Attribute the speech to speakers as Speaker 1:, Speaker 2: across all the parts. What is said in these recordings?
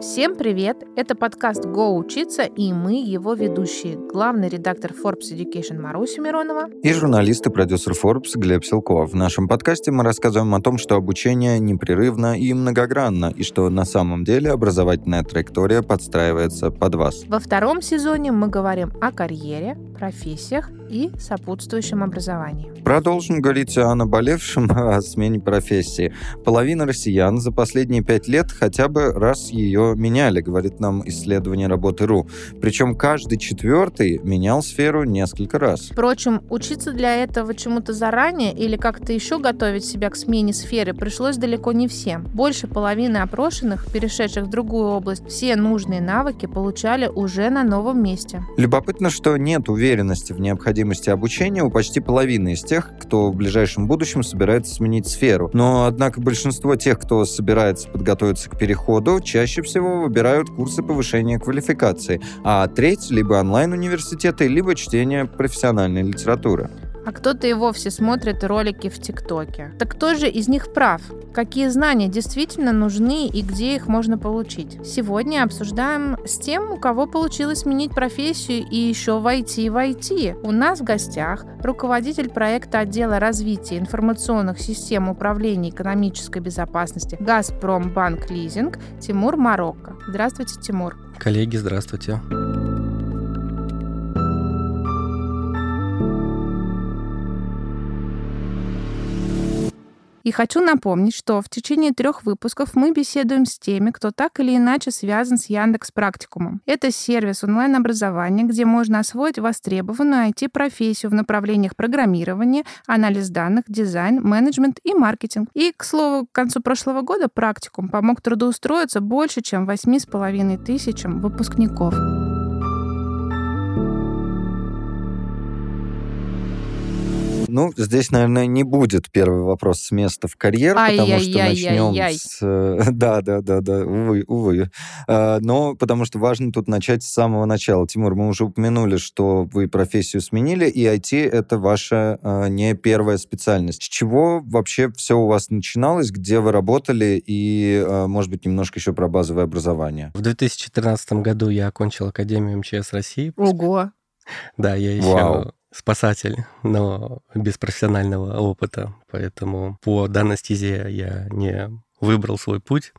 Speaker 1: Всем привет! Это подкаст «Го учиться» и мы его ведущие. Главный редактор Forbes Education Маруся Миронова
Speaker 2: и журналист и продюсер Forbes Глеб Силков. В нашем подкасте мы рассказываем о том, что обучение непрерывно и многогранно, и что на самом деле образовательная траектория подстраивается под вас.
Speaker 1: Во втором сезоне мы говорим о карьере, профессиях и сопутствующем образовании.
Speaker 2: Продолжим говорить о наболевшем, о смене профессии. Половина россиян за последние пять лет хотя бы раз ее меняли, говорит нам исследование работы РУ. Причем каждый четвертый менял сферу несколько раз.
Speaker 1: Впрочем, учиться для этого чему-то заранее или как-то еще готовить себя к смене сферы пришлось далеко не всем. Больше половины опрошенных, перешедших в другую область, все нужные навыки получали уже на новом месте.
Speaker 2: Любопытно, что нет уверенности в необходимости обучения у почти половины из тех, кто в ближайшем будущем собирается сменить сферу. Но, однако, большинство тех, кто собирается подготовиться к переходу, чаще всего выбирают курсы повышения квалификации, а треть — либо онлайн-университеты, либо чтение профессиональной литературы
Speaker 1: а кто-то и вовсе смотрит ролики в ТикТоке. Так кто же из них прав? Какие знания действительно нужны и где их можно получить? Сегодня обсуждаем с тем, у кого получилось сменить профессию и еще войти в IT. У нас в гостях руководитель проекта отдела развития информационных систем управления экономической безопасности «Газпром Банк Лизинг» Тимур Марокко. Здравствуйте, Тимур.
Speaker 3: Коллеги, здравствуйте.
Speaker 1: И хочу напомнить, что в течение трех выпусков мы беседуем с теми, кто так или иначе связан с Яндекс Практикумом. Это сервис онлайн-образования, где можно освоить востребованную IT-профессию в направлениях программирования, анализ данных, дизайн, менеджмент и маркетинг. И, к слову, к концу прошлого года практикум помог трудоустроиться больше, чем 8,5 тысячам выпускников.
Speaker 2: Ну, здесь, наверное, не будет первый вопрос с места в карьер, потому что начнем с... Да, да, да, да, увы, увы. А, но потому что важно тут начать с самого начала. Тимур, мы уже упомянули, что вы профессию сменили, и IT — это ваша а, не первая специальность. С чего вообще все у вас начиналось, где вы работали, и, а, может быть, немножко еще про базовое образование?
Speaker 3: В 2013 году я окончил Академию МЧС России.
Speaker 1: Ого!
Speaker 3: Да, я еще Вау спасатель, но без профессионального опыта. Поэтому по данной стезе я не выбрал свой путь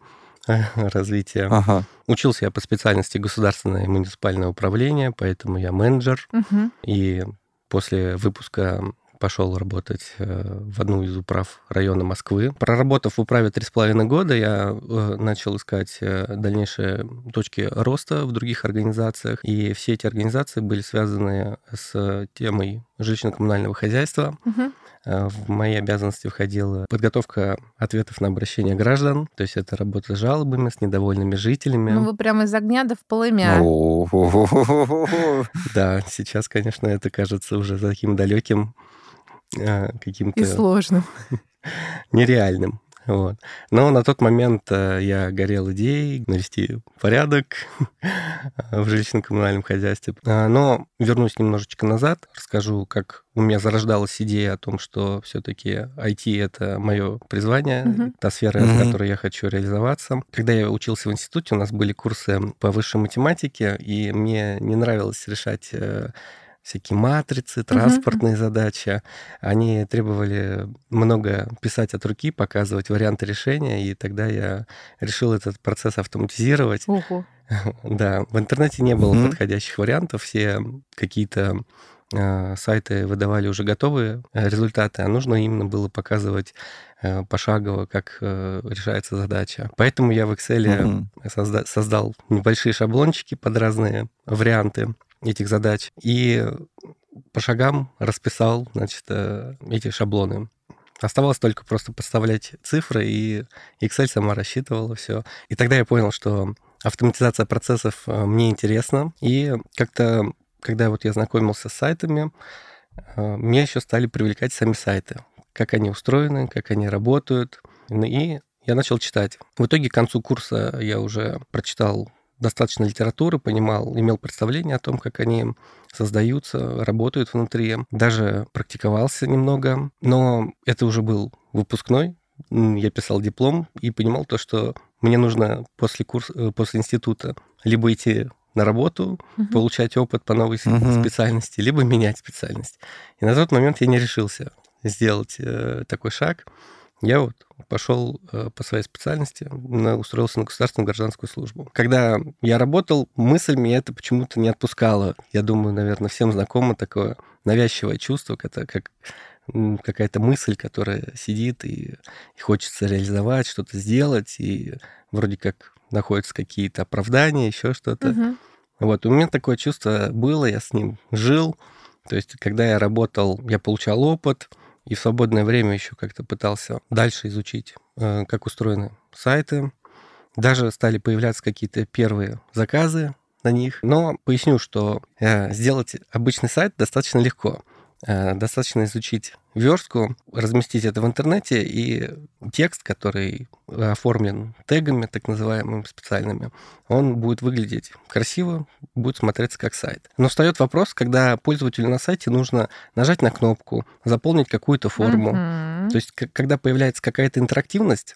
Speaker 3: развития. Ага. Учился я по специальности государственное и муниципальное управление, поэтому я менеджер. Угу. И после выпуска пошел работать э, в одну из управ района Москвы. Проработав в управе три с половиной года, я э, начал искать э, дальнейшие точки роста в других организациях, и все эти организации были связаны с темой жилищно-коммунального хозяйства. Угу. В мои обязанности входила подготовка ответов на обращения граждан, то есть это работа с жалобами, с недовольными жителями.
Speaker 1: Ну, вы прямо из огня до в полымя.
Speaker 3: Да, сейчас, конечно, это кажется уже таким далеким каким-то...
Speaker 1: И сложным.
Speaker 3: Нереальным. Вот. Но на тот момент э, я горел идеей навести порядок в жилищно-коммунальном хозяйстве. А, но вернусь немножечко назад, расскажу, как у меня зарождалась идея о том, что все-таки IT это мое призвание, uh-huh. та сфера, uh-huh. в которой я хочу реализоваться. Когда я учился в институте, у нас были курсы по высшей математике, и мне не нравилось решать э, всякие матрицы, транспортные угу. задачи. Они требовали много писать от руки, показывать варианты решения, и тогда я решил этот процесс автоматизировать.
Speaker 1: Угу.
Speaker 3: Да, в интернете не было угу. подходящих вариантов, все какие-то э, сайты выдавали уже готовые э, результаты, а нужно именно было показывать э, пошагово, как решается задача. Поэтому я в Excel угу. созда- создал небольшие шаблончики под разные варианты этих задач и по шагам расписал, значит, э, эти шаблоны. Оставалось только просто подставлять цифры, и Excel сама рассчитывала все. И тогда я понял, что автоматизация процессов э, мне интересна. И как-то, когда вот я знакомился с сайтами, э, меня еще стали привлекать сами сайты. Как они устроены, как они работают. И я начал читать. В итоге к концу курса я уже прочитал достаточно литературы, понимал, имел представление о том, как они создаются, работают внутри. Даже практиковался немного, но это уже был выпускной, я писал диплом и понимал то, что мне нужно после, курса, э, после института либо идти на работу, угу. получать опыт по новой угу. специальности, либо менять специальность. И на тот момент я не решился сделать э, такой шаг. Я вот пошел э, по своей специальности, на, устроился на государственную гражданскую службу. Когда я работал, мысль меня это почему-то не отпускала. Я думаю, наверное, всем знакомо такое навязчивое чувство, это как какая-то мысль, которая сидит и, и хочется реализовать, что-то сделать, и вроде как находятся какие-то оправдания, еще что-то. Угу. Вот, у меня такое чувство было, я с ним жил. То есть, когда я работал, я получал опыт, и в свободное время еще как-то пытался дальше изучить, э, как устроены сайты. Даже стали появляться какие-то первые заказы на них. Но поясню, что э, сделать обычный сайт достаточно легко. Э, достаточно изучить верстку, разместить это в интернете, и текст, который оформлен тегами, так называемыми специальными, он будет выглядеть красиво, будет смотреться как сайт. Но встает вопрос, когда пользователю на сайте нужно нажать на кнопку, заполнить какую-то форму. Mm-hmm. То есть, когда появляется какая-то интерактивность,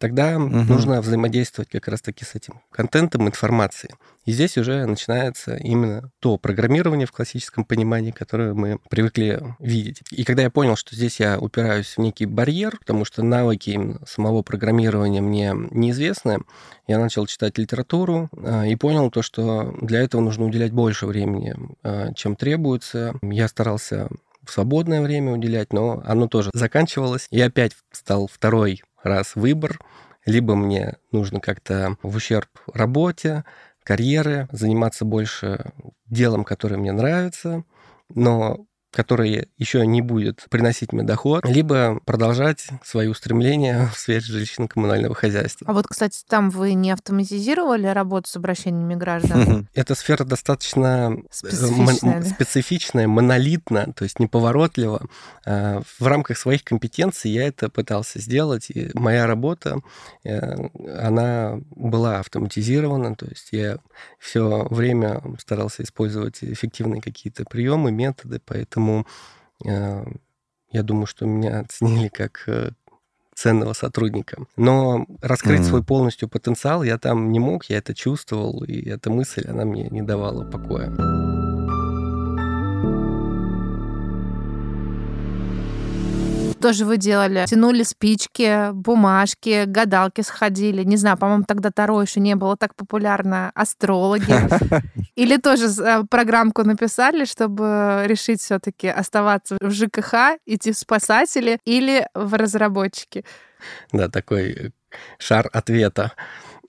Speaker 3: тогда угу. нужно взаимодействовать как раз-таки с этим контентом, информацией. И здесь уже начинается именно то программирование в классическом понимании, которое мы привыкли видеть. И когда я понял, что здесь я упираюсь в некий барьер, потому что навыки именно самого программирования мне неизвестны, я начал читать литературу э, и понял то, что для этого нужно уделять больше времени, э, чем требуется. Я старался в свободное время уделять, но оно тоже заканчивалось. И опять стал второй раз выбор. Либо мне нужно как-то в ущерб работе, карьеры, заниматься больше делом, которое мне нравится, но которое еще не будет приносить мне доход, либо продолжать свои устремления в сфере жилищно-коммунального хозяйства.
Speaker 1: А вот, кстати, там вы не автоматизировали работу с обращениями граждан?
Speaker 3: Эта сфера достаточно э, специфичная, специфичная монолитна, то есть неповоротлива. А, в рамках своих компетенций я это пытался сделать, и моя работа, э, она была автоматизирована, то есть я все время старался использовать эффективные какие-то приемы, методы, поэтому Поэтому э, я думаю, что меня оценили как э, ценного сотрудника. Но раскрыть mm-hmm. свой полностью потенциал я там не мог, я это чувствовал, и эта мысль, она мне не давала покоя.
Speaker 1: Тоже вы делали? Тянули спички, бумажки, гадалки сходили. Не знаю, по-моему, тогда Таро еще не было так популярно. Астрологи. Или тоже э, программку написали, чтобы решить все-таки оставаться в ЖКХ, идти в спасатели или в разработчики?
Speaker 3: Да, такой шар ответа.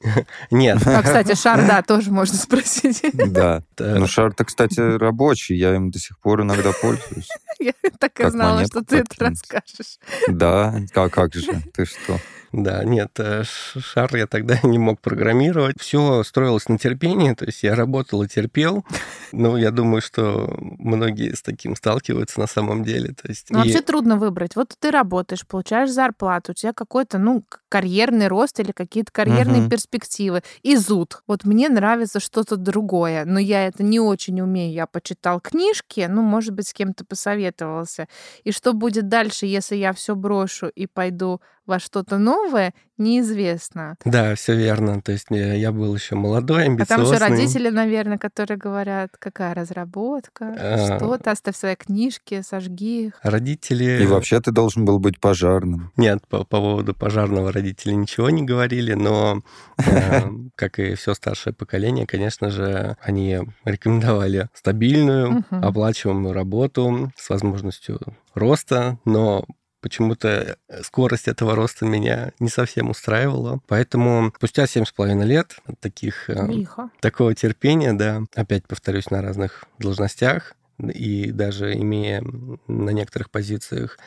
Speaker 3: Нет.
Speaker 1: А, кстати, шар, да, тоже можно спросить.
Speaker 2: Да. Ну, шар-то, кстати, рабочий. Я им до сих пор иногда пользуюсь.
Speaker 1: Я так и знала, что ты это расскажешь.
Speaker 2: Да, а как же? Ты что?
Speaker 3: Да, нет, э, шар я тогда не мог программировать. Все строилось на терпении, то есть я работал и терпел. Но я думаю, что многие с таким сталкиваются на самом деле. То есть,
Speaker 1: ну, и... Вообще трудно выбрать. Вот ты работаешь, получаешь зарплату, у тебя какой-то, ну, карьерный рост или какие-то карьерные угу. перспективы. И зуд. Вот мне нравится что-то другое, но я это не очень умею. Я почитал книжки, ну, может быть, с кем-то посоветовался. И что будет дальше, если я все брошу и пойду во что-то новое, неизвестно.
Speaker 3: Да, все верно. То есть я был еще молодой, амбициозный. А
Speaker 1: там же родители, наверное, которые говорят, какая разработка, а... что ты, оставь свои книжки, сожги их.
Speaker 3: Родители...
Speaker 2: И вообще ты должен был быть пожарным.
Speaker 3: Нет, по, по поводу пожарного родители ничего не говорили, но, э, как и все старшее поколение, конечно же, они рекомендовали стабильную, оплачиваемую работу с возможностью роста, но почему-то э, скорость этого роста меня не совсем устраивала. Поэтому спустя семь с половиной лет таких, э, Лихо. такого терпения, да, опять повторюсь, на разных должностях, и даже имея на некоторых позициях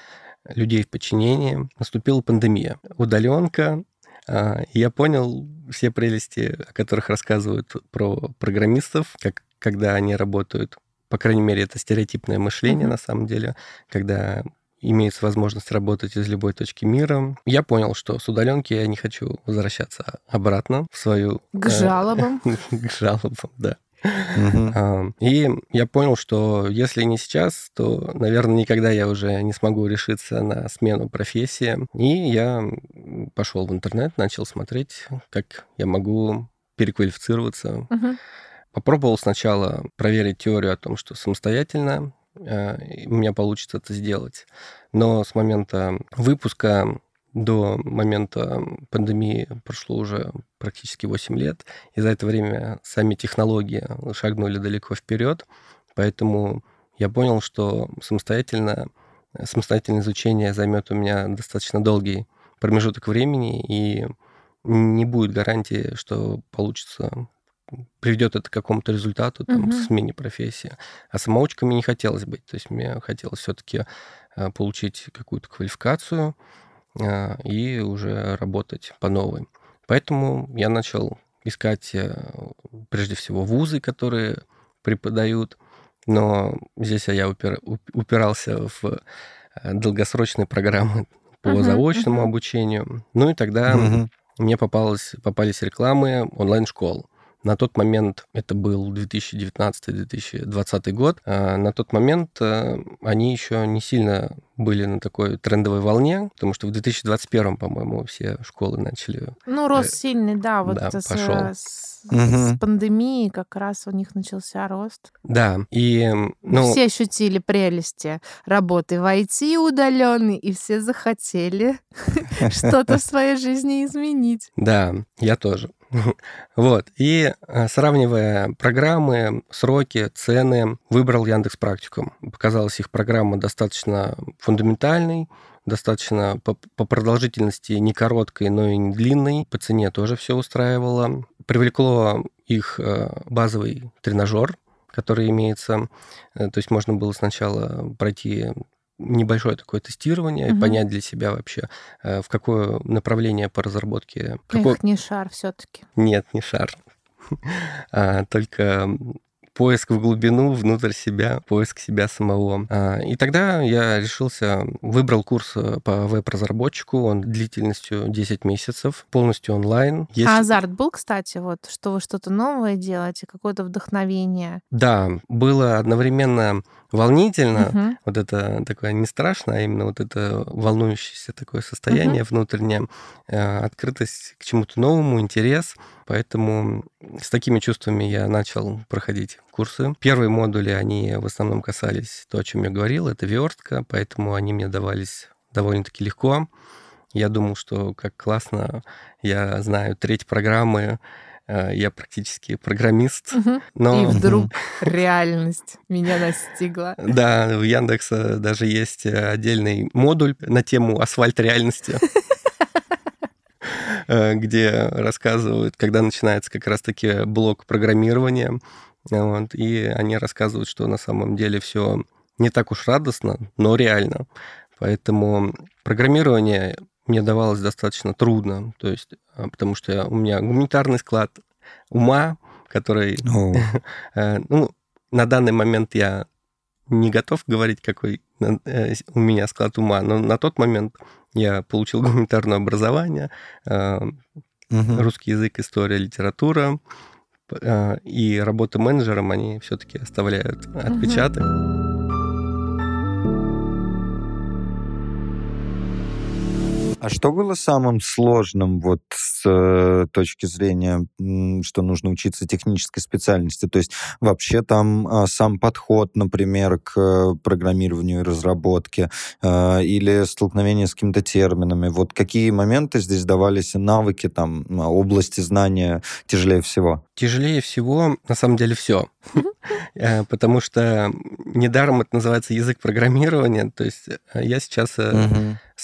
Speaker 3: людей в подчинении, наступила пандемия. Удаленка, а, я понял все прелести, о которых рассказывают про программистов, как когда они работают. По крайней мере, это стереотипное мышление, mm-hmm. на самом деле, когда имеется возможность работать из любой точки мира. Я понял, что с удаленки я не хочу возвращаться обратно в свою...
Speaker 1: К жалобам.
Speaker 3: К жалобам, да. А, и я понял, что если не сейчас, то, наверное, никогда я уже не смогу решиться на смену профессии. И я пошел в интернет, начал смотреть, как я могу переквалифицироваться. Попробовал сначала проверить теорию о том, что самостоятельно э, у меня получится это сделать. Но с момента выпуска до момента пандемии прошло уже практически 8 лет, и за это время сами технологии шагнули далеко вперед, поэтому я понял, что самостоятельно, самостоятельное изучение займет у меня достаточно долгий промежуток времени, и не будет гарантии, что получится приведет это к какому-то результату, там, угу. смене профессии. А самоучками не хотелось быть. То есть мне хотелось все-таки э, получить какую-то квалификацию, а, и уже работать по новой. Поэтому я начал искать э, прежде всего вузы, которые преподают, но здесь я упир, упирался в э, долгосрочные программы по uh-huh, заочному uh-huh. обучению. Ну и тогда uh-huh. мне попалось, попались рекламы онлайн-школ. На тот момент, это был 2019-2020 год, а на тот момент э, они еще не сильно были на такой трендовой волне, потому что в 2021, по-моему, все школы начали...
Speaker 1: Ну, рост э, сильный, да, вот да, с, пошел. С, угу. с пандемией как раз у них начался рост.
Speaker 3: Да, и... Ну...
Speaker 1: Все ощутили прелести работы в IT удаленной, и все захотели что-то в своей жизни изменить.
Speaker 3: Да, я тоже. Вот. И э, сравнивая программы, сроки, цены, выбрал Яндекс Практикум. Показалась их программа достаточно фундаментальной, достаточно по, по продолжительности не короткой, но и не длинной. По цене тоже все устраивало. Привлекло их э, базовый тренажер, который имеется. Э, то есть можно было сначала пройти небольшое такое тестирование, угу. понять для себя вообще, э, в какое направление по разработке.
Speaker 1: Какой... Эх, не шар все-таки.
Speaker 3: Нет, не шар. а, только поиск в глубину, внутрь себя, поиск себя самого. А, и тогда я решился, выбрал курс э, по веб-разработчику, он длительностью 10 месяцев, полностью онлайн.
Speaker 1: Есть... А азарт был, кстати, вот, что вы что-то новое делаете, какое-то вдохновение?
Speaker 3: Да, было одновременно волнительно, угу. вот это такое не страшно, а именно вот это волнующееся такое состояние угу. внутреннее, э, открытость к чему-то новому, интерес. Поэтому с такими чувствами я начал проходить курсы. Первые модули, они в основном касались то, о чем я говорил, это верстка, поэтому они мне давались довольно-таки легко. Я думал, что как классно, я знаю треть программы, э, я практически программист.
Speaker 1: Угу. Но... И вдруг реальность меня настигла.
Speaker 3: Да, в Яндекса даже есть отдельный модуль на тему асфальт реальности. Э, где рассказывают, когда начинается как раз-таки блок программирования, вот, и они рассказывают, что на самом деле все не так уж радостно, но реально. Поэтому программирование мне давалось достаточно трудно, то есть, а, потому что у меня гуманитарный склад ума, который, oh. ну, на данный момент я не готов говорить, какой э, у меня склад ума, но на тот момент я получил гуманитарное образование, угу. русский язык, история, литература, э, и работа менеджером, они все-таки оставляют отпечаток. Угу.
Speaker 2: А что было самым сложным вот с э, точки зрения, что нужно учиться технической специальности? То есть вообще там э, сам подход, например, к э, программированию и разработке э, или столкновение с какими-то терминами. Вот какие моменты здесь давались навыки, там, области знания тяжелее всего?
Speaker 3: Тяжелее всего, на самом деле, все. Э, потому что недаром это называется язык программирования. То есть э, я сейчас.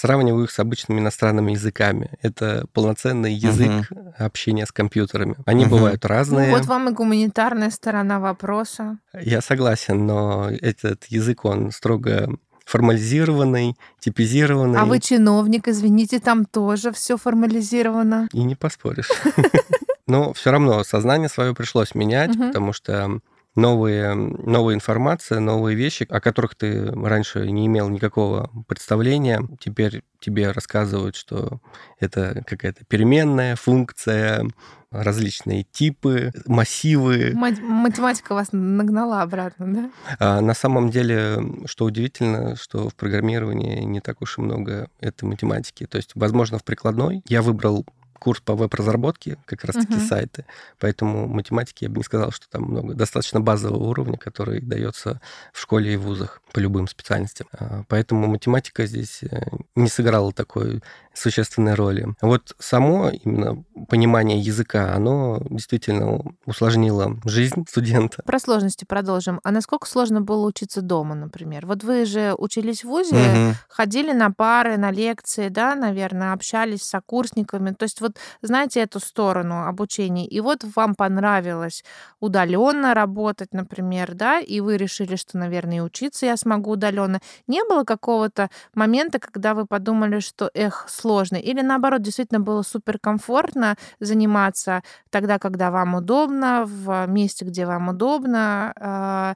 Speaker 3: Сравниваю их с обычными иностранными языками. Это полноценный язык угу. общения с компьютерами. Они угу. бывают разные.
Speaker 1: Ну, вот вам и гуманитарная сторона вопроса.
Speaker 3: Я согласен, но этот язык, он строго формализированный, типизированный.
Speaker 1: А вы чиновник, извините, там тоже все формализировано.
Speaker 3: И не поспоришь. Но все равно сознание свое пришлось менять, потому что новые, новая информация, новые вещи, о которых ты раньше не имел никакого представления. Теперь тебе рассказывают, что это какая-то переменная функция, различные типы, массивы.
Speaker 1: Математика вас нагнала обратно, да?
Speaker 3: А на самом деле, что удивительно, что в программировании не так уж и много этой математики. То есть, возможно, в прикладной я выбрал курс по веб-разработке, как раз-таки uh-huh. сайты. Поэтому математики я бы не сказал, что там много. Достаточно базового уровня, который дается в школе и вузах по любым специальностям. А, поэтому математика здесь э, не сыграла такой существенной роли. Вот само именно понимание языка, оно действительно усложнило жизнь студента.
Speaker 1: Про сложности продолжим. А насколько сложно было учиться дома, например? Вот вы же учились в ВУЗе, угу. ходили на пары, на лекции, да, наверное, общались с сокурсниками. То есть вот знаете эту сторону обучения. И вот вам понравилось удаленно работать, например, да, и вы решили, что, наверное, и учиться я смогу удаленно. Не было какого-то момента, когда вы подумали, что, эх, сложно? Или наоборот, действительно было суперкомфортно заниматься тогда, когда вам удобно, в месте, где вам удобно, а,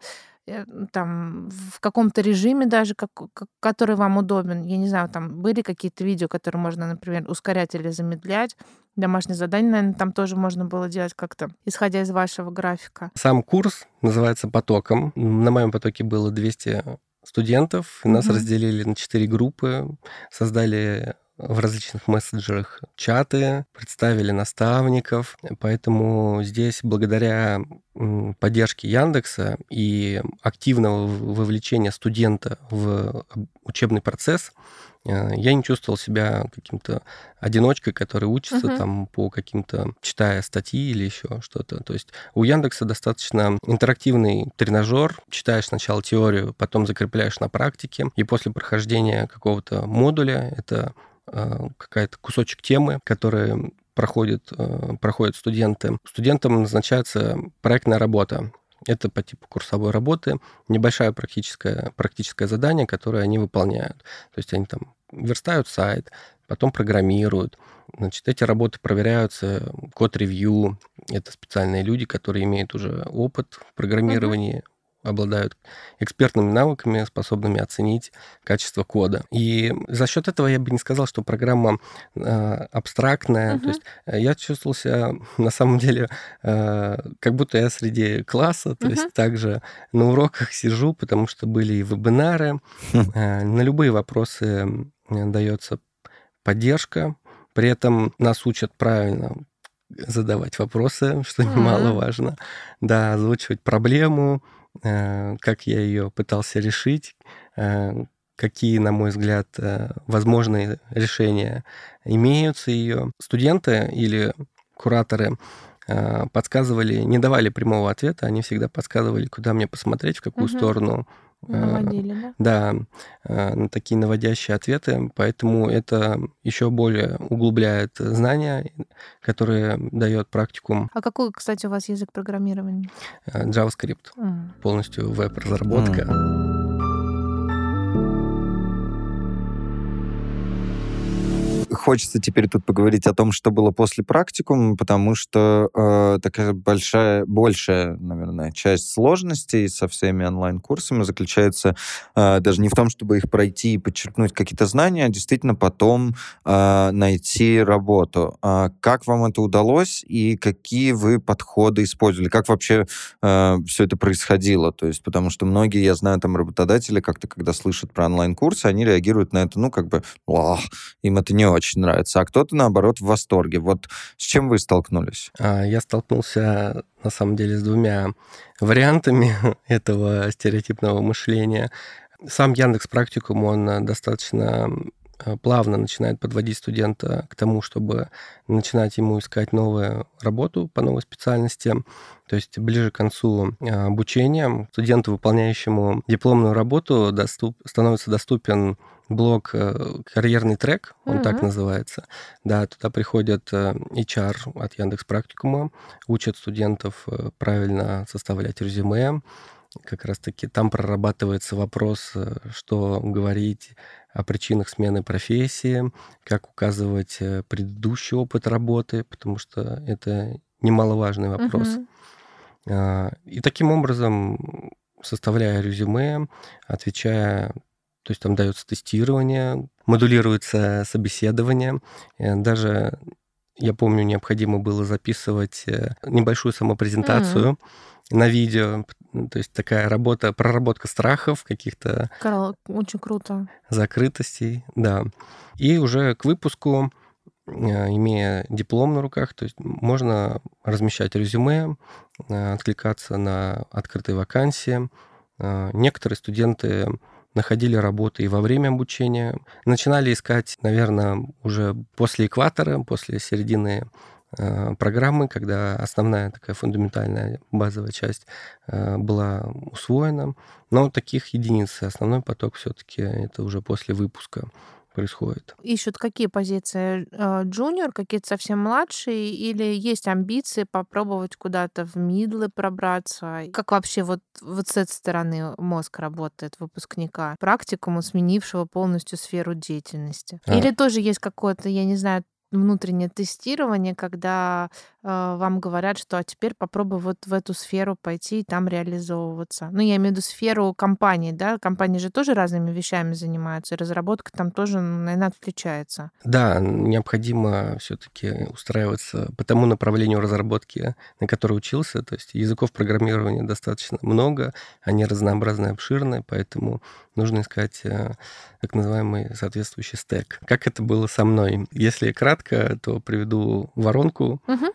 Speaker 1: там в каком-то режиме даже, как, который вам удобен. Я не знаю, там были какие-то видео, которые можно, например, ускорять или замедлять. Домашнее задание, наверное, там тоже можно было делать как-то, исходя из вашего графика.
Speaker 3: Сам курс называется «Потоком». На моем потоке было 200 студентов. Нас угу. разделили на четыре группы, создали в различных мессенджерах чаты, представили наставников. Поэтому здесь благодаря поддержке Яндекса и активного вовлечения студента в учебный процесс Э, я не чувствовал себя каким-то одиночкой, который учится uh-huh. там по каким-то, читая статьи или еще что-то. То есть у Яндекса достаточно интерактивный тренажер. Читаешь сначала теорию, потом закрепляешь на практике, и после прохождения какого-то модуля это какая-то кусочек темы, который проходит, э, проходят студенты. Студентам назначается проектная работа. Это по типу курсовой работы, небольшое практическое, практическое задание, которое они выполняют. То есть они там верстают сайт, потом программируют. Значит, эти работы проверяются, код-ревью. Это специальные люди, которые имеют уже опыт в программировании, обладают экспертными навыками, способными оценить качество кода. И за счет этого я бы не сказал, что программа э, абстрактная. Uh-huh. То есть э, я чувствовал себя на самом деле э, как будто я среди класса, то uh-huh. есть также на уроках сижу, потому что были и вебинары. Uh-huh. Э, на любые вопросы дается поддержка. При этом нас учат правильно задавать вопросы, что немаловажно. Да, озвучивать проблему, как я ее пытался решить, э, какие, на мой взгляд, э, возможные решения имеются ее. Студенты или кураторы подсказывали, не давали прямого ответа, они всегда подсказывали, куда мне посмотреть, в какую угу. сторону
Speaker 1: Наводили, да?
Speaker 3: Да, на такие наводящие ответы, поэтому это еще более углубляет знания, которые дает практикум.
Speaker 1: А какой, кстати, у вас язык программирования?
Speaker 3: JavaScript, mm. полностью веб-разработка. Mm.
Speaker 2: Хочется теперь тут поговорить о том, что было после практикума, потому что э, такая большая, большая, наверное, часть сложностей со всеми онлайн-курсами заключается э, даже не в том, чтобы их пройти и подчеркнуть какие-то знания, а действительно потом э, найти работу. А как вам это удалось и какие вы подходы использовали? Как вообще э, все это происходило? То есть, потому что многие, я знаю, там работодатели как-то, когда слышат про онлайн-курсы, они реагируют на это, ну, как бы, им это не очень очень нравится, а кто-то, наоборот, в восторге. Вот с чем вы столкнулись?
Speaker 3: А, я столкнулся, на самом деле, с двумя вариантами этого стереотипного мышления. Сам Яндекс Практикум, он достаточно э, плавно начинает подводить студента к тому, чтобы начинать ему искать новую работу по новой специальности. То есть ближе к концу э, обучения студенту, выполняющему дипломную работу, доступ, становится доступен блог э, «Карьерный трек», он mm-hmm. так называется. Да, туда приходят э, HR от Яндекс Практикума, учат студентов э, правильно составлять резюме. Как раз-таки там прорабатывается вопрос, что говорить о причинах смены профессии, как указывать предыдущий опыт работы, потому что это немаловажный вопрос. Mm-hmm. И таким образом, составляя резюме, отвечая то есть там дается тестирование, модулируется собеседование. Даже, я помню, необходимо было записывать э, небольшую самопрезентацию mm-hmm. на видео. То есть такая работа, проработка страхов каких-то.
Speaker 1: Очень круто.
Speaker 3: Закрытостей, да. И уже к выпуску э, имея диплом на руках, то есть можно размещать резюме, э, откликаться на открытые вакансии. Некоторые студенты находили работу и во время обучения. Начинали искать, наверное, уже после экватора, после середины э, программы, когда основная такая фундаментальная базовая часть э, была усвоена. Но таких единиц, основной поток все-таки это уже после выпуска происходит.
Speaker 1: Ищут какие позиции? Э, джуниор, какие-то совсем младшие, или есть амбиции попробовать куда-то в мидлы пробраться? Как вообще вот, вот с этой стороны мозг работает выпускника, практикуму, сменившего полностью сферу деятельности? А. Или тоже есть какое-то, я не знаю, внутреннее тестирование, когда э, вам говорят, что а теперь попробуй вот в эту сферу пойти и там реализовываться. Ну, я имею в виду сферу компании, да? Компании же тоже разными вещами занимаются, и разработка там тоже, наверное, отличается.
Speaker 3: Да, необходимо все-таки устраиваться по тому направлению разработки, на которое учился. То есть языков программирования достаточно много, они разнообразные, обширные, поэтому нужно искать э, так называемый соответствующий стек. Как это было со мной? Если кратко, то приведу воронку. Угу.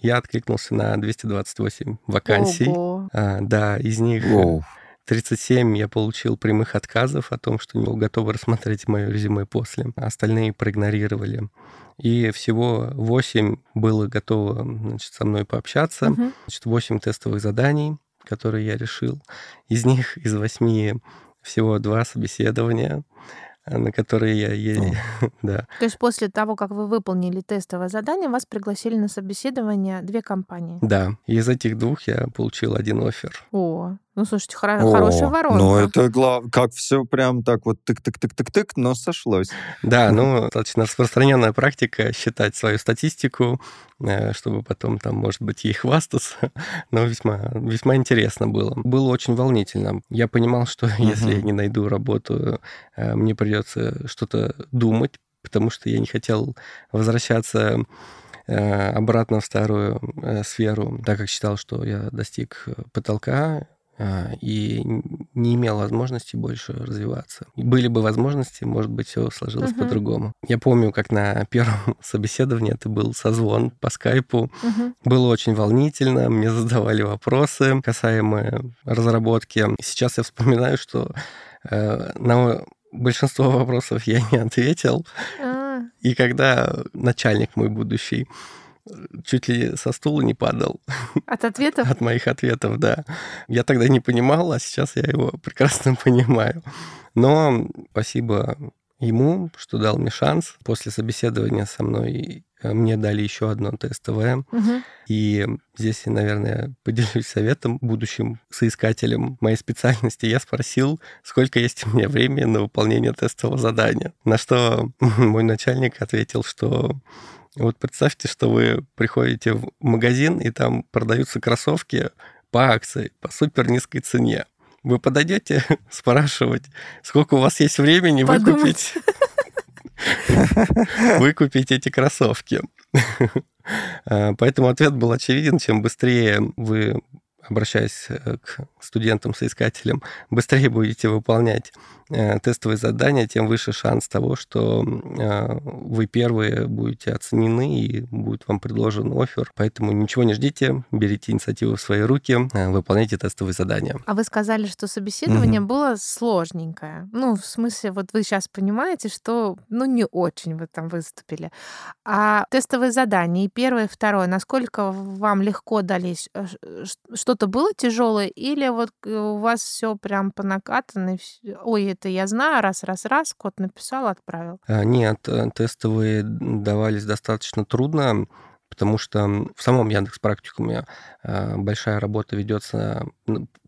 Speaker 3: Я откликнулся на 228 вакансий. Ого. А, да, из них... Воу. 37 я получил прямых отказов о том, что не был готов рассмотреть мое резюме после. Остальные проигнорировали. И всего 8 было готово значит, со мной пообщаться. Угу. Значит, 8 тестовых заданий, которые я решил. Из них, из 8 всего два собеседования, на которые я ездил. да.
Speaker 1: То есть после того, как вы выполнили тестовое задание, вас пригласили на собеседование две компании?
Speaker 3: Да. Из этих двух я получил один офер.
Speaker 1: О, ну, слушайте, хоро- О, хорошая воронка.
Speaker 2: Ну, это глав... как все прям так вот тык-тык-тык-тык-тык, но сошлось.
Speaker 3: Да, ну, достаточно распространенная практика считать свою статистику, э, чтобы потом там, может быть, ей хвастаться. Но весьма, весьма интересно было. Было очень волнительно. Я понимал, что если я не найду работу, э, мне придется что-то думать, потому что я не хотел возвращаться э, обратно в старую сферу, так как считал, что я достиг потолка, и не имел возможности больше развиваться. Были бы возможности, может быть, все сложилось uh-huh. по-другому. Я помню, как на первом собеседовании это был созвон по скайпу. Uh-huh. Было очень волнительно, мне задавали вопросы касаемые разработки. Сейчас я вспоминаю, что э, на большинство вопросов я не ответил. Uh-huh. И когда начальник мой будущий чуть ли со стула не падал.
Speaker 1: От ответов?
Speaker 3: От моих ответов, да. Я тогда не понимал, а сейчас я его прекрасно понимаю. Но спасибо ему, что дал мне шанс. После собеседования со мной э, мне дали еще одно тестовое. Угу. И здесь, наверное, поделюсь советом будущим соискателям моей специальности. Я спросил, сколько есть у меня времени на выполнение тестового задания. На что мой начальник ответил, что вот представьте, что вы приходите в магазин, и там продаются кроссовки по акции, по супер низкой цене. Вы подойдете спрашивать, сколько у вас есть времени выкупить, выкупить эти кроссовки. А, поэтому ответ был очевиден. Чем быстрее вы обращаясь э, к студентам-соискателям, быстрее будете выполнять тестовые задания, тем выше шанс того, что э, вы первые будете оценены и будет вам предложен офер. Поэтому ничего не ждите, берите инициативу в свои руки, выполняйте тестовые задания.
Speaker 1: А вы сказали, что собеседование угу. было сложненькое. Ну, в смысле, вот вы сейчас понимаете, что, ну, не очень вы там выступили. А тестовые задания, и первое, и второе, насколько вам легко дались? Что что-то было тяжелое, или вот э, у вас все прям по накатанной? Ой, это я знаю, раз, раз, раз, код написал, отправил.
Speaker 3: А, нет, э, тестовые давались достаточно трудно, потому что в самом Яндекс практикуме э, большая работа ведется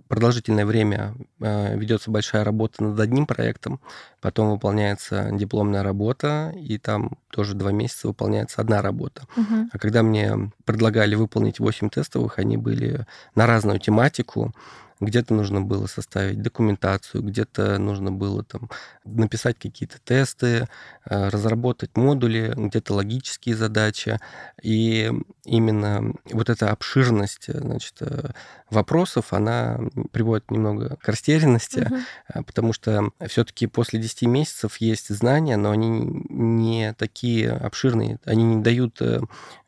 Speaker 3: продолжительное время э, ведется большая работа над одним проектом, потом выполняется дипломная работа, и там тоже два месяца выполняется одна работа. Угу. А когда мне предлагали выполнить 8 тестовых, они были на разную тематику, где-то нужно было составить документацию, где-то нужно было там написать какие-то тесты, э, разработать модули, где-то логические задачи. И именно вот эта обширность значит, э, вопросов, она приводит немного к растерянности, угу. потому что все-таки после 10 месяцев есть знания, но они не такие обширные, они не дают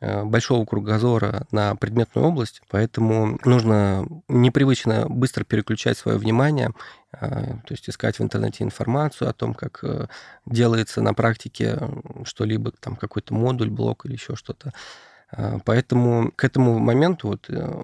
Speaker 3: большого кругозора на предметную область, поэтому нужно непривычно быстро переключать свое внимание, а, то есть искать в интернете информацию о том, как э, делается на практике что-либо, там какой-то модуль, блок или еще что-то. А, поэтому к этому моменту, вот э,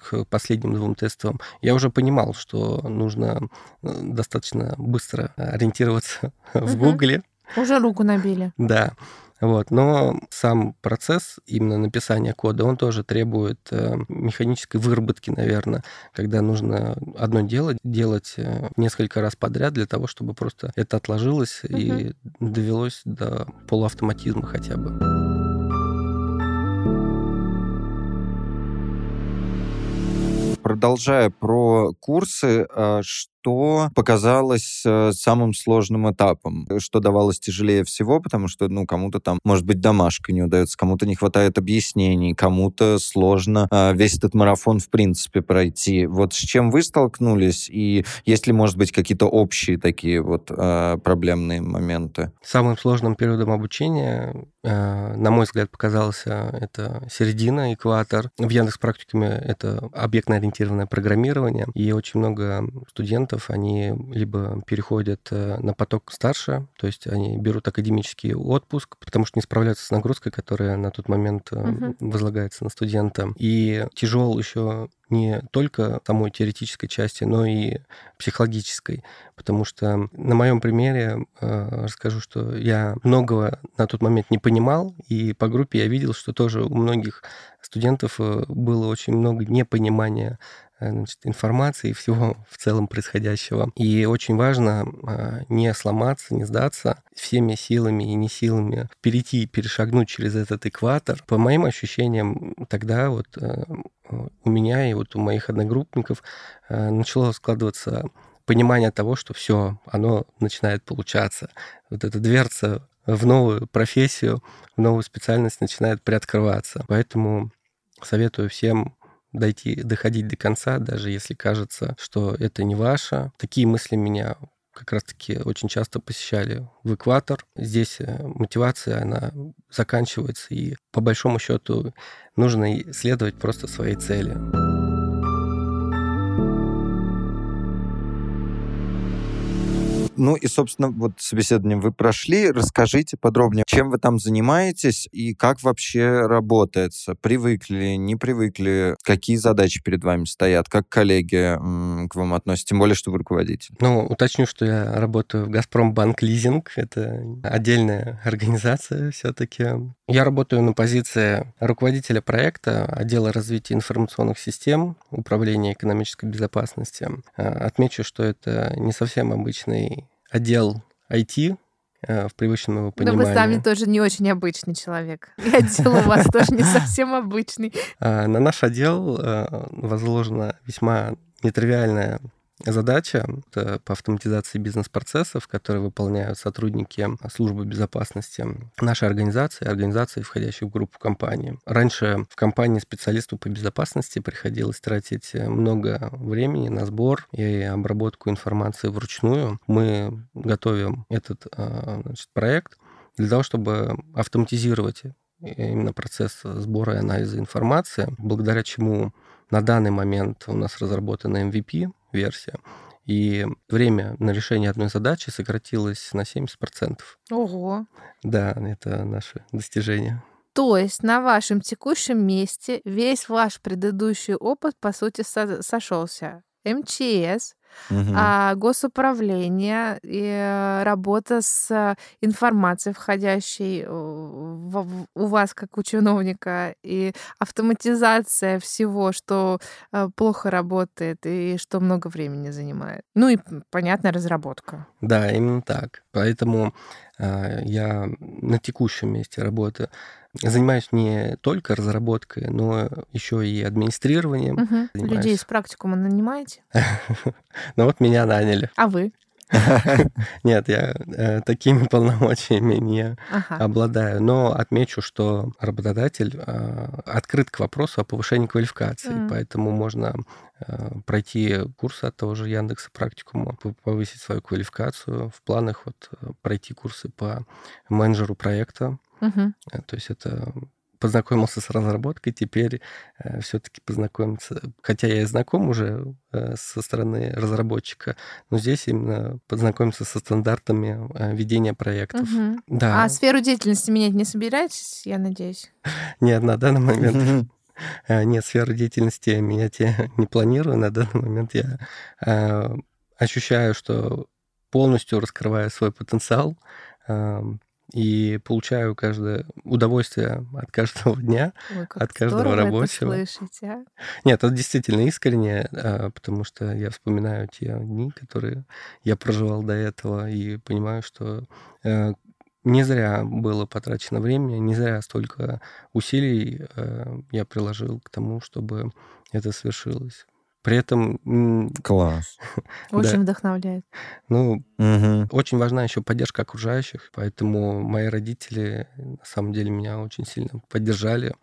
Speaker 3: к последним двум тестам, я уже понимал, что нужно э, достаточно быстро ориентироваться угу. в Гугле.
Speaker 1: Уже руку набили.
Speaker 3: Да. Вот. Но сам процесс именно написания кода, он тоже требует э, механической выработки, наверное, когда нужно одно дело делать несколько раз подряд для того, чтобы просто это отложилось угу. и довелось до полуавтоматизма хотя бы.
Speaker 2: Продолжая про курсы, а, что показалось э, самым сложным этапом, что давалось тяжелее всего, потому что, ну, кому-то там, может быть, домашка не удается, кому-то не хватает объяснений, кому-то сложно а, весь этот марафон, в принципе, пройти. Вот с чем вы столкнулись, и есть ли, может быть, какие-то общие такие вот проблемные моменты?
Speaker 3: Самым сложным периодом обучения, на мой взгляд, показался это середина, экватор. В Яндекс практикуме это объектно-ориентированное программирование, и очень много студентов студентов, они либо переходят э, на поток старше, то есть они берут академический отпуск, потому что не справляются с нагрузкой, которая на тот момент угу. возлагается на студента. И тяжел еще не только самой теоретической части, но и психологической. Потому что на моем примере э, расскажу, что я многого на тот момент не понимал, и по группе я видел, что тоже у многих студентов было очень много непонимания Э, значит, информации и всего в целом происходящего. И очень важно а, не сломаться, не сдаться, всеми силами и не силами перейти, перешагнуть через этот экватор. По моим ощущениям, тогда вот э, у меня и вот у моих одногруппников э, начало складываться понимание того, что все, оно начинает получаться. Вот эта дверца в новую профессию, в новую специальность начинает приоткрываться. Поэтому советую всем дойти, доходить до конца, даже если кажется, что это не ваше. Такие мысли меня как раз-таки очень часто посещали в экватор. Здесь э, мотивация, она заканчивается, и по большому счету нужно следовать просто своей цели.
Speaker 2: Ну и, собственно, вот собеседование вы прошли. Расскажите подробнее, чем вы там занимаетесь и как вообще работается. Привыкли, не привыкли? Какие задачи перед вами стоят? Как коллеги к вам относятся? Тем более, что вы руководитель.
Speaker 3: Ну, уточню, что я работаю в «Газпромбанк Лизинг». Это отдельная организация все-таки. Я работаю на позиции руководителя проекта отдела развития информационных систем, управления экономической безопасности. А, отмечу, что это не совсем обычный отдел IT, э, в привычном его понимании.
Speaker 1: Но вы сами тоже не очень обычный человек. И отдел у вас тоже не совсем обычный.
Speaker 3: А, на наш отдел э, возложена весьма нетривиальная задача по автоматизации бизнес-процессов, которые выполняют сотрудники службы безопасности нашей организации, организации, входящей в группу компании. Раньше в компании специалисту по безопасности приходилось тратить много времени на сбор и обработку информации вручную. Мы готовим этот а, значит, проект для того, чтобы автоматизировать именно процесс сбора и анализа информации, благодаря чему на данный момент у нас разработана MVP, версия. И время на решение одной задачи сократилось на 70%.
Speaker 1: Ого!
Speaker 3: Да, это наше достижение.
Speaker 1: То есть на вашем текущем месте весь ваш предыдущий опыт, по сути, со- сошелся. МЧС, угу. а госуправление и э, работа с информацией входящей у вас как у чиновника и автоматизация всего, что э, плохо работает и что много времени занимает. Ну и, понятно, разработка.
Speaker 3: Да, именно так. Поэтому э, я на текущем месте работы занимаюсь не только разработкой, но еще и администрированием.
Speaker 1: Угу. Людей с практикума нанимаете?
Speaker 3: Ну вот меня наняли.
Speaker 1: А вы?
Speaker 3: Нет, я э, такими полномочиями не ага. обладаю. Но отмечу, что работодатель э, открыт к вопросу о повышении квалификации, mm. поэтому можно э, пройти курсы от того же Яндекса практикума, повысить свою квалификацию. В планах вот пройти курсы по менеджеру проекта. Угу. То есть это познакомился с разработкой, теперь э, все-таки познакомиться, хотя я и знаком уже э, со стороны разработчика, но здесь именно познакомиться со стандартами э, ведения проектов. Угу.
Speaker 1: Да. А сферу деятельности менять не собираетесь, я надеюсь?
Speaker 3: Нет, на данный момент нет, сферу деятельности менять я не планирую. На данный момент я ощущаю, что полностью раскрываю свой потенциал, и получаю каждое удовольствие от каждого дня, Ой, от каждого рабочего.
Speaker 1: Это слышите, а?
Speaker 3: Нет, это действительно искренне, а, потому что я вспоминаю те дни, которые я проживал до этого, и понимаю, что э, не зря было потрачено время, не зря столько усилий э, я приложил к тому, чтобы это свершилось. При этом...
Speaker 2: Класс.
Speaker 1: Очень вдохновляет.
Speaker 3: Ну, угу. очень важна еще поддержка окружающих, поэтому мои родители на самом деле меня очень сильно поддержали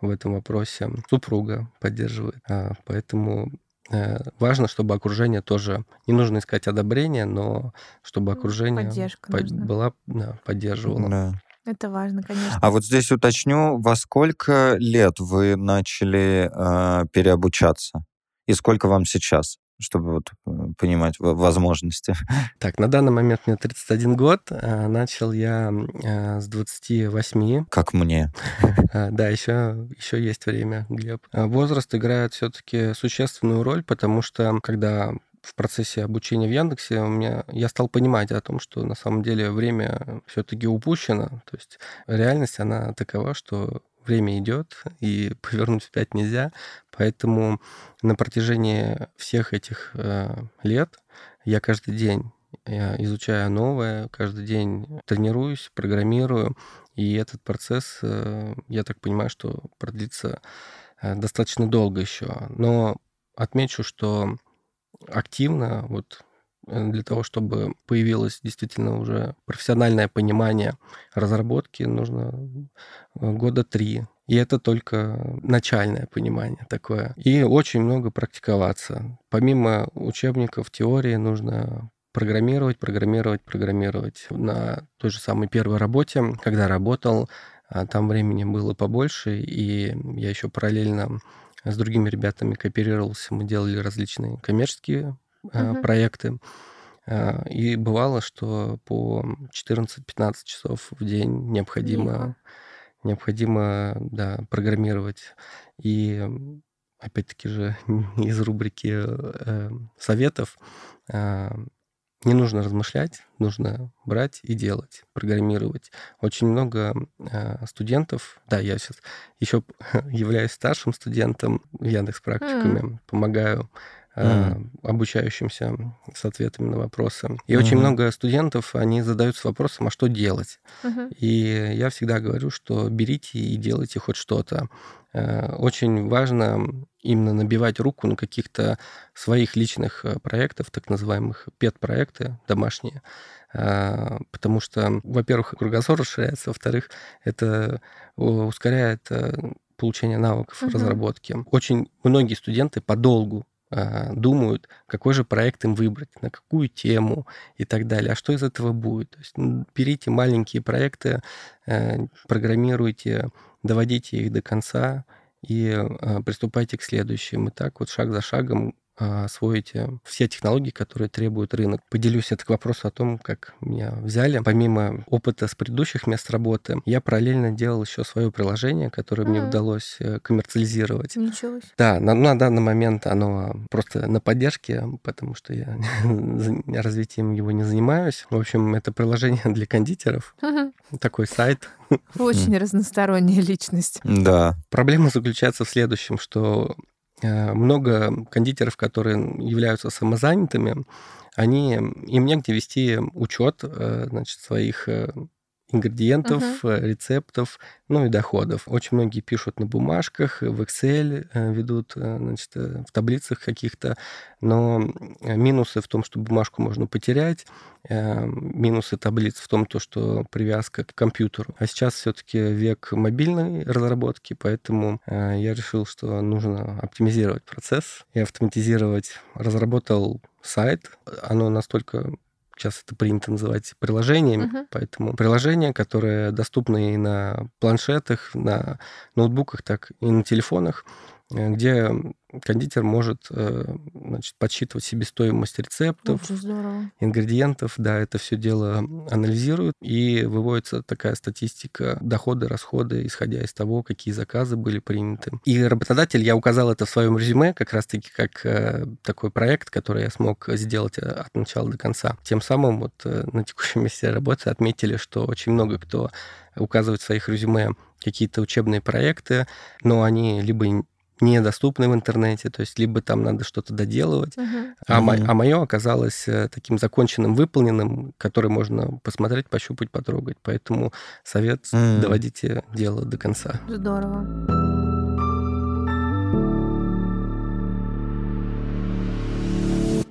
Speaker 3: в этом вопросе. Супруга поддерживает. А, поэтому э, важно, чтобы окружение тоже... Не нужно искать одобрения, но чтобы окружение Поддержка была, да, поддерживало. Да.
Speaker 1: Это важно, конечно.
Speaker 2: А вот здесь уточню, во сколько лет вы начали э, переобучаться? И сколько вам сейчас? чтобы вот э, понимать возможности.
Speaker 3: Так, на данный момент мне 31 год. А, начал я а, с 28.
Speaker 2: Как мне.
Speaker 3: Да, еще, еще есть время, Глеб. Возраст играет все-таки существенную роль, потому что когда в процессе обучения в Яндексе у меня, я стал понимать о том, что на самом деле время все-таки упущено. То есть реальность, она такова, что время идет, и повернуть вспять нельзя. Поэтому на протяжении всех этих э, лет я каждый день я изучаю новое, каждый день тренируюсь, программирую, и этот процесс, э, я так понимаю, что продлится э, достаточно долго еще. Но отмечу, что активно вот Э, для того, чтобы появилось действительно уже профессиональное понимание разработки, нужно э, года три. И это только начальное понимание такое. И очень много практиковаться. Помимо учебников, теории нужно программировать, программировать, программировать. На той же самой первой работе, когда работал, а, там времени было побольше, и я еще параллельно с другими ребятами кооперировался, мы делали различные коммерческие uh-huh. проекты. А, и бывало, что по 14-15 часов в день необходимо, необходимо да, программировать. И опять-таки же из рубрики э, советов э, не нужно размышлять, нужно брать и делать, программировать. Очень много э, студентов, да, я сейчас еще являюсь старшим студентом в Яндекс практиками, mm. помогаю mm. обучающимся с ответами на вопросы. И mm-hmm. очень много студентов, они задаются вопросом, а что делать? Mm-hmm. И я всегда говорю, что берите и делайте хоть что-то. Э, очень важно именно набивать руку на каких-то своих личных э, проектов, так называемых пет-проекты домашние, потому что, во-первых, кругозор расширяется, во-вторых, это ускоряет получение навыков uh-huh. разработки. Очень многие студенты подолгу думают, какой же проект им выбрать, на какую тему и так далее. А что из этого будет? То есть берите маленькие проекты, э, программируйте, доводите их до конца и а, приступайте к следующим. И так вот шаг за шагом а, освоите все технологии, которые требует рынок. Поделюсь это к вопросу о том, как меня взяли. Помимо опыта с предыдущих мест работы, я параллельно делал еще свое приложение, которое mm-hmm. мне удалось э, коммерциализировать.
Speaker 1: Ничего себе.
Speaker 3: Да, на, на данный момент оно просто на поддержке, потому что я развитием его не занимаюсь. В общем, это приложение для кондитеров. Mm-hmm. Такой сайт.
Speaker 1: Очень разносторонняя личность.
Speaker 2: Да.
Speaker 3: Проблема заключается в следующем, что Э, много кондитеров, которые являются самозанятыми, они, им негде вести учет э, значит, своих э, ингредиентов, uh-huh. рецептов, ну и доходов. Очень многие пишут на бумажках, в Excel э, ведут, э, значит, в таблицах каких-то, но минусы в том, что бумажку можно потерять, минусы таблиц в том, то, что привязка к компьютеру. А сейчас все-таки век мобильной разработки, поэтому я решил, что нужно оптимизировать процесс и автоматизировать. Разработал сайт, оно настолько сейчас это принято называть приложениями, uh-huh. поэтому приложения, которые доступны и на планшетах, на ноутбуках, так и на телефонах, где кондитер может э, значит, подсчитывать себестоимость рецептов, ингредиентов, да, это все дело анализирует, и выводится такая статистика доходы, расходы, исходя из того, какие заказы были приняты. И работодатель, я указал это в своем резюме, как раз-таки как э, такой проект, который я смог сделать э, от начала до конца. Тем самым вот на текущем месте работы отметили, что очень много кто указывает в своих резюме какие-то учебные проекты, но они либо недоступны в интернете, то есть либо там надо что-то доделывать, uh-huh. а, uh-huh. а мое оказалось э, таким законченным, выполненным, который можно посмотреть, пощупать, потрогать. Поэтому совет uh-huh. доводите дело до конца.
Speaker 1: Здорово.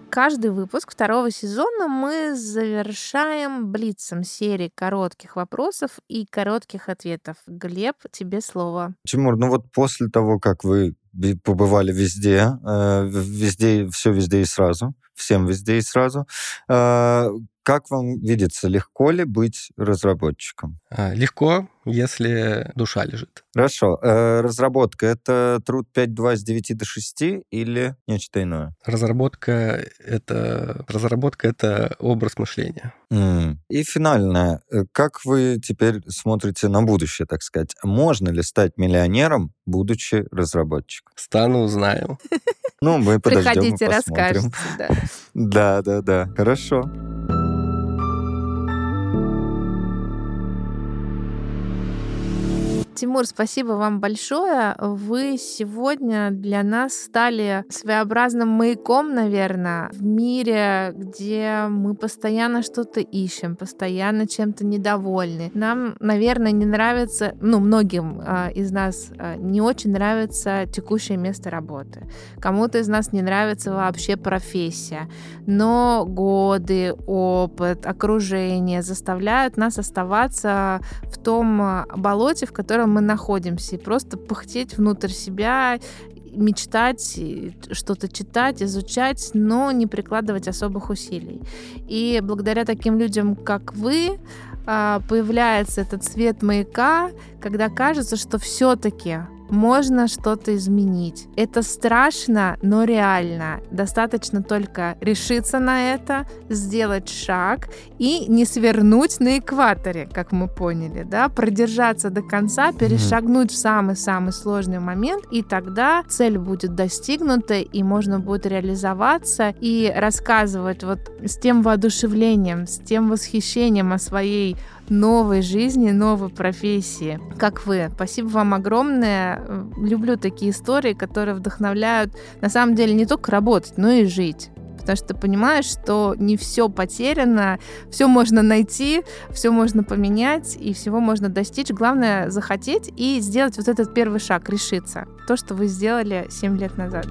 Speaker 1: Каждый выпуск второго сезона мы завершаем блицем серии коротких вопросов и коротких ответов. Глеб, тебе слово.
Speaker 2: Тимур, ну вот после того, как вы побывали везде, э, везде, все везде и сразу, всем везде и сразу, э, как вам видится, легко ли быть разработчиком?
Speaker 3: А, легко, если душа лежит.
Speaker 2: Хорошо. Э, разработка — это труд 5.2 с 9 до 6 или нечто иное?
Speaker 3: Разработка — это, разработка — это образ мышления.
Speaker 2: Mm. И финальное. Э, как вы теперь смотрите на будущее, так сказать? Можно ли стать миллионером, будучи разработчиком?
Speaker 3: Стану, узнаем.
Speaker 2: Ну, мы подождем
Speaker 1: Приходите, расскажете.
Speaker 2: Да, да, да. Хорошо.
Speaker 1: Тимур, спасибо вам большое. Вы сегодня для нас стали своеобразным маяком, наверное, в мире, где мы постоянно что-то ищем, постоянно чем-то недовольны. Нам, наверное, не нравится, ну, многим э, из нас э, не очень нравится текущее место работы. Кому-то из нас не нравится вообще профессия. Но годы, опыт, окружение заставляют нас оставаться в том болоте, в котором мы находимся, и просто пыхтеть внутрь себя, мечтать, что-то читать, изучать, но не прикладывать особых усилий. И благодаря таким людям, как вы, а, появляется этот свет маяка, когда кажется, что все-таки можно что-то изменить. Это страшно, но реально. Достаточно только решиться на это, сделать шаг и не свернуть на экваторе, как мы поняли, да, продержаться до конца, перешагнуть в самый-самый сложный момент, и тогда цель будет достигнута, и можно будет реализоваться и рассказывать вот с тем воодушевлением, с тем восхищением о своей новой жизни, новой профессии, как вы. Спасибо вам огромное. Люблю такие истории, которые вдохновляют на самом деле не только работать, но и жить потому что ты понимаешь, что не все потеряно, все можно найти, все можно поменять, и всего можно достичь. Главное захотеть и сделать вот этот первый шаг, решиться. То, что вы сделали 7 лет назад.